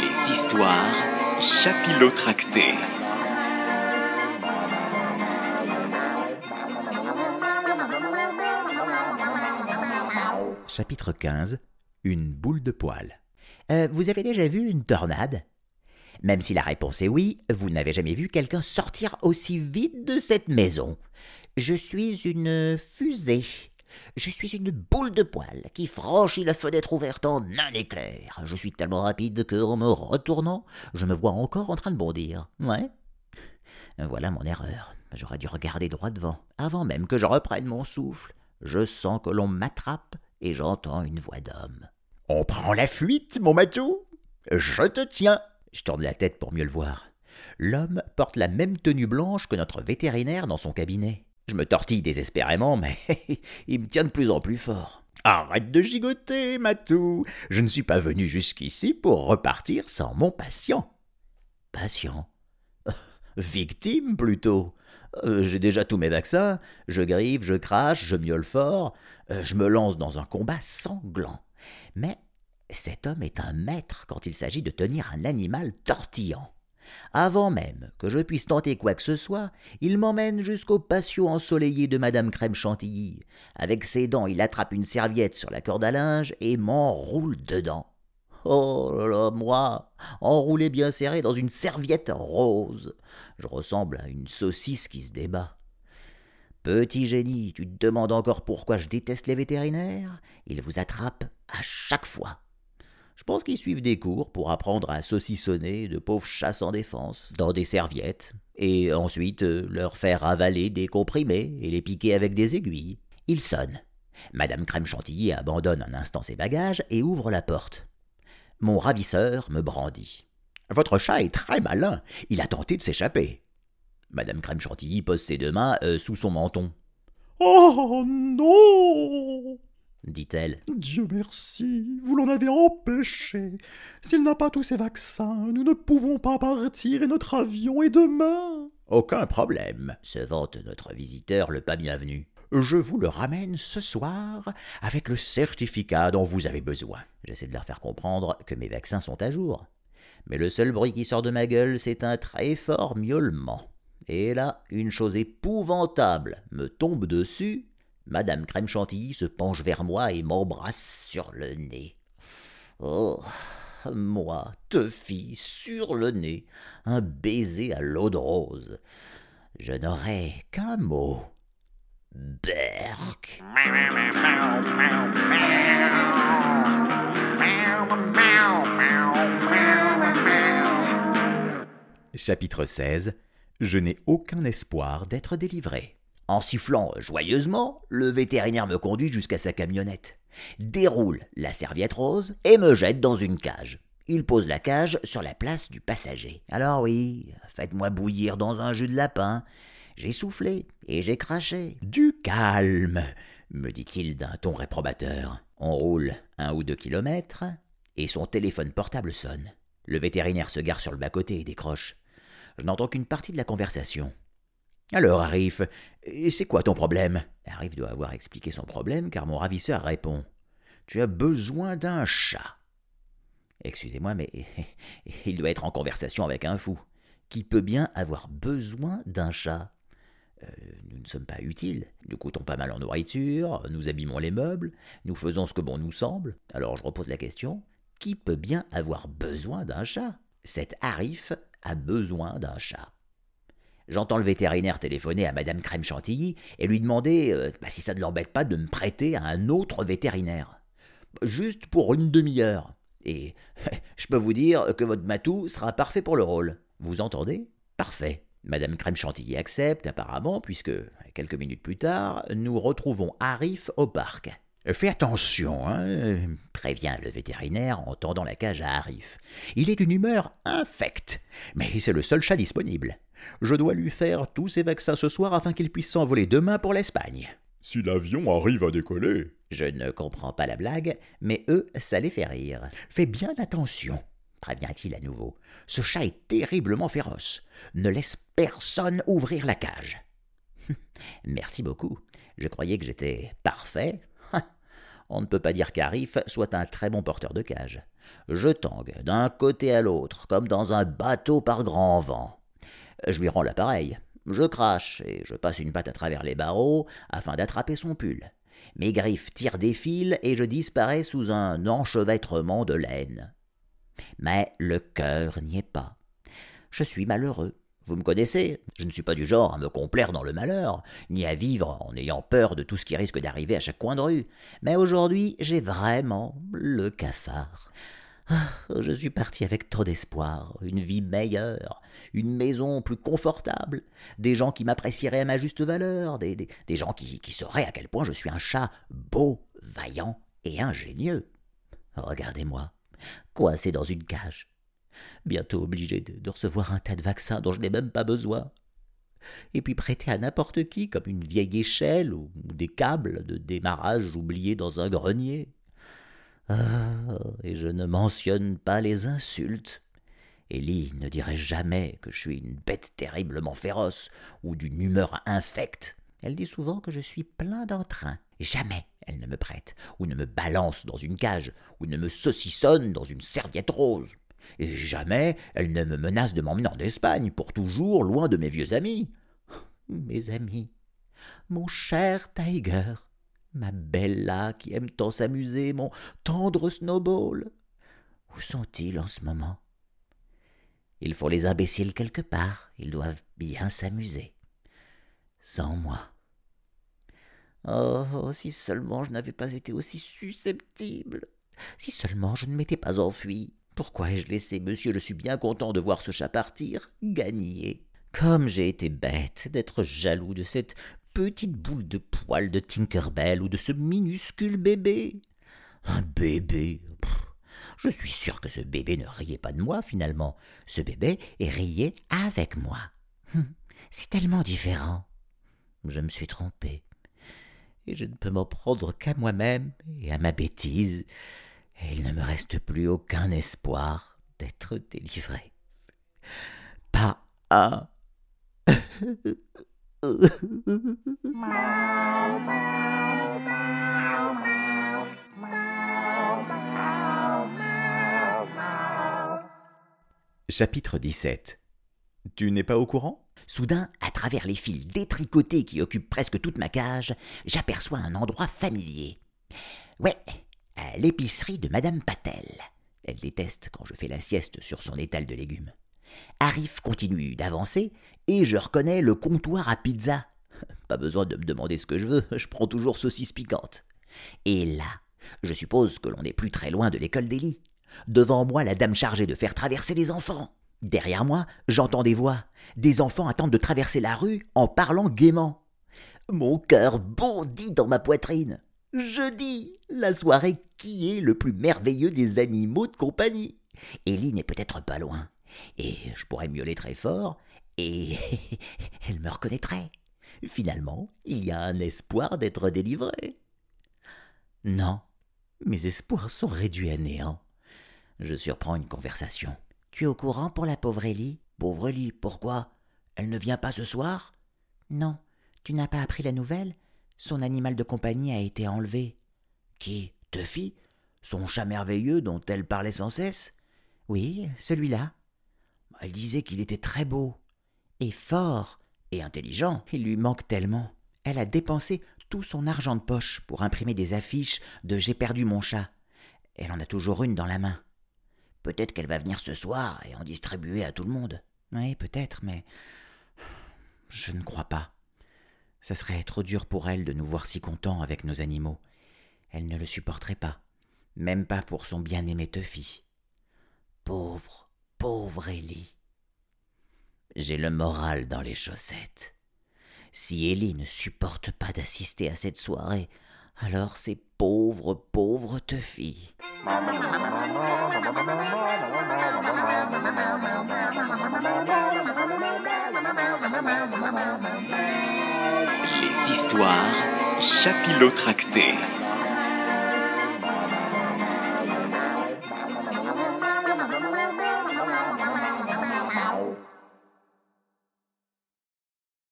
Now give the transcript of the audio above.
Les histoires chapilotractées. Chapitre 15 Une boule de poil. Euh, vous avez déjà vu une tornade? Même si la réponse est oui, vous n'avez jamais vu quelqu'un sortir aussi vite de cette maison. Je suis une fusée. Je suis une boule de poil qui franchit la fenêtre ouverte en un éclair. Je suis tellement rapide que, en me retournant, je me vois encore en train de bondir. Ouais. Voilà mon erreur. J'aurais dû regarder droit devant, avant même que je reprenne mon souffle. Je sens que l'on m'attrape et j'entends une voix d'homme. On prend la fuite, mon matou? Je te tiens Je tourne la tête pour mieux le voir. L'homme porte la même tenue blanche que notre vétérinaire dans son cabinet. Je me tortille désespérément, mais il me tient de plus en plus fort. Arrête de gigoter, Matou. Je ne suis pas venu jusqu'ici pour repartir sans mon patient. Patient? Victime, plutôt. Euh, J'ai déjà tous mes vaccins. Je grive, je crache, je miaule fort. Euh, je me lance dans un combat sanglant. Mais cet homme est un maître quand il s'agit de tenir un animal tortillant. Avant même que je puisse tenter quoi que ce soit, il m'emmène jusqu'au patio ensoleillé de Madame Crème Chantilly. Avec ses dents, il attrape une serviette sur la corde à linge et m'enroule dedans. Oh là là, moi, enroulé bien serré dans une serviette rose. Je ressemble à une saucisse qui se débat. Petit génie, tu te demandes encore pourquoi je déteste les vétérinaires? Ils vous attrapent à chaque fois. Pense qu'ils suivent des cours pour apprendre à saucissonner de pauvres chats sans défense, dans des serviettes, et ensuite euh, leur faire avaler des comprimés et les piquer avec des aiguilles. Ils sonnent. Madame Crème Chantilly abandonne un instant ses bagages et ouvre la porte. Mon ravisseur me brandit. Votre chat est très malin. Il a tenté de s'échapper. Madame Crème Chantilly pose ses deux mains euh, sous son menton. Oh non dit-elle. Dieu merci, vous l'en avez empêché. S'il n'a pas tous ses vaccins, nous ne pouvons pas partir et notre avion est demain. Aucun problème, se vante notre visiteur le pas bienvenu. Je vous le ramène ce soir avec le certificat dont vous avez besoin. J'essaie de leur faire comprendre que mes vaccins sont à jour. Mais le seul bruit qui sort de ma gueule, c'est un très fort miaulement. Et là, une chose épouvantable me tombe dessus. Madame Crème Chantilly se penche vers moi et m'embrasse sur le nez. Oh, moi, Tuffy, sur le nez, un baiser à l'eau de rose. Je n'aurais qu'un mot. Berk. Chapitre 16 Je n'ai aucun espoir d'être délivré. En sifflant joyeusement, le vétérinaire me conduit jusqu'à sa camionnette, déroule la serviette rose et me jette dans une cage. Il pose la cage sur la place du passager. Alors oui, faites-moi bouillir dans un jus de lapin. J'ai soufflé et j'ai craché. Du calme, me dit-il d'un ton réprobateur. On roule un ou deux kilomètres et son téléphone portable sonne. Le vétérinaire se gare sur le bas-côté et décroche. Je n'entends qu'une partie de la conversation. Alors, Arif, c'est quoi ton problème? Arif doit avoir expliqué son problème car mon ravisseur répond Tu as besoin d'un chat. Excusez-moi, mais il doit être en conversation avec un fou. Qui peut bien avoir besoin d'un chat? Euh, Nous ne sommes pas utiles, nous coûtons pas mal en nourriture, nous abîmons les meubles, nous faisons ce que bon nous semble. Alors je repose la question qui peut bien avoir besoin d'un chat? Cet Arif a besoin d'un chat. J'entends le vétérinaire téléphoner à Madame Crème Chantilly et lui demander euh, bah, si ça ne l'embête pas de me prêter à un autre vétérinaire. Juste pour une demi-heure. Et je peux vous dire que votre matou sera parfait pour le rôle. Vous entendez? Parfait. Madame Crème Chantilly accepte apparemment, puisque quelques minutes plus tard, nous retrouvons Arif au parc. Fais attention, hein, prévient le vétérinaire en tendant la cage à Arif. Il est d'une humeur infecte, mais c'est le seul chat disponible. Je dois lui faire tous ses vaccins ce soir afin qu'il puisse s'envoler demain pour l'Espagne. Si l'avion arrive à décoller. Je ne comprends pas la blague, mais eux, ça les fait rire. Fais bien attention, prévient-il à nouveau. Ce chat est terriblement féroce. Ne laisse personne ouvrir la cage. Merci beaucoup. Je croyais que j'étais parfait. On ne peut pas dire qu'Arif soit un très bon porteur de cage. Je tangue d'un côté à l'autre, comme dans un bateau par grand vent. Je lui rends l'appareil. Je crache et je passe une patte à travers les barreaux afin d'attraper son pull. Mes griffes tirent des fils et je disparais sous un enchevêtrement de laine. Mais le cœur n'y est pas. Je suis malheureux. Vous me connaissez, je ne suis pas du genre à me complaire dans le malheur, ni à vivre en ayant peur de tout ce qui risque d'arriver à chaque coin de rue. Mais aujourd'hui, j'ai vraiment le cafard. Ah, je suis parti avec trop d'espoir, une vie meilleure, une maison plus confortable, des gens qui m'apprécieraient à ma juste valeur, des, gens qui, qui sauraient à quel point je suis un chat beau, vaillant et ingénieux. Regardez-moi, coincé dans une cage, bientôt obligé de, recevoir un tas de vaccins dont je n'ai même pas besoin, et puis prêté à n'importe qui comme une vieille échelle ou des câbles de démarrage oubliés dans un grenier. Ah, et je ne mentionne pas les insultes. Ellie ne dirait jamais que je suis une bête terriblement féroce ou d'une humeur infecte. Elle dit souvent que je suis plein d'entrain. Jamais elle ne me prête, ou ne me balance dans une cage, ou ne me saucissonne dans une serviette rose. Et jamais elle ne me menace de m'emmener en Espagne pour toujours loin de mes vieux amis. Mes amis, mon cher Tiger, ma Bella qui aime tant s'amuser, mon tendre Snowball. Où sont-ils en ce moment? Il faut les imbéciles quelque part, ils doivent bien s'amuser. Sans moi. Oh, si seulement je n'avais pas été aussi susceptible. Si seulement je ne m'étais pas enfui. Pourquoi ai-je laissé monsieur Je suis bien content de voir ce chat partir, gagner? Comme j'ai été bête d'être jaloux de cette petite boule de poil de Tinkerbell ou de ce minuscule bébé. Un bébé. je suis sûr que ce bébé ne riait pas de moi finalement. Ce bébé riait avec moi. Hum, c'est tellement différent. Je me suis trompé. Et je ne peux m'en prendre qu'à moi-même et à ma bêtise. Et il ne me reste plus aucun espoir d'être délivré. Pas un. Chapitre 17 Tu n'es pas au courant? Soudain, à travers les fils détricotés qui occupent presque toute ma cage, j'aperçois un endroit familier. Ouais, l'épicerie de Madame Patel. Elle déteste quand je fais la sieste sur son étal de légumes. Arif continue d'avancer et je reconnais le comptoir à pizza. Pas besoin de me demander ce que je veux, je prends toujours saucisse piquante. Et là, je suppose que l'on n'est plus très loin de l'école d'Élie. Devant moi, la dame chargée de faire traverser les enfants. Derrière moi, j'entends des voix. Des enfants attendent de traverser la rue en parlant gaiement. Mon cœur bondit dans ma poitrine. Jeudi, la soirée qui est le plus merveilleux des animaux de compagnie. Ellie n'est peut-être pas loin. Et je pourrais miauler très fort, et elle me reconnaîtrait. Finalement, il y a un espoir d'être délivré. Non, mes espoirs sont réduits à néant. Je surprends une conversation. Tu es au courant pour la pauvre Ellie? Pauvre Ellie, pourquoi? Elle ne vient pas ce soir? Non, tu n'as pas appris la nouvelle? Son animal de compagnie a été enlevé. Qui? Tuffy? Son chat merveilleux dont elle parlait sans cesse? Oui, celui-là. Elle disait qu'il était très beau. Et fort. Et intelligent. Il lui manque tellement. Elle a dépensé tout son argent de poche pour imprimer des affiches de J'ai perdu mon chat. Elle en a toujours une dans la main. Peut-être qu'elle va venir ce soir et en distribuer à tout le monde. Oui, peut-être, mais. Je ne crois pas. Ça serait trop dur pour elle de nous voir si contents avec nos animaux. Elle ne le supporterait pas, même pas pour son bien-aimé Tuffy. Pauvre, pauvre Ellie. J'ai le moral dans les chaussettes. Si Ellie ne supporte pas d'assister à cette soirée, alors c'est pauvre, pauvre Tuffy. Les histoires chapilotractées.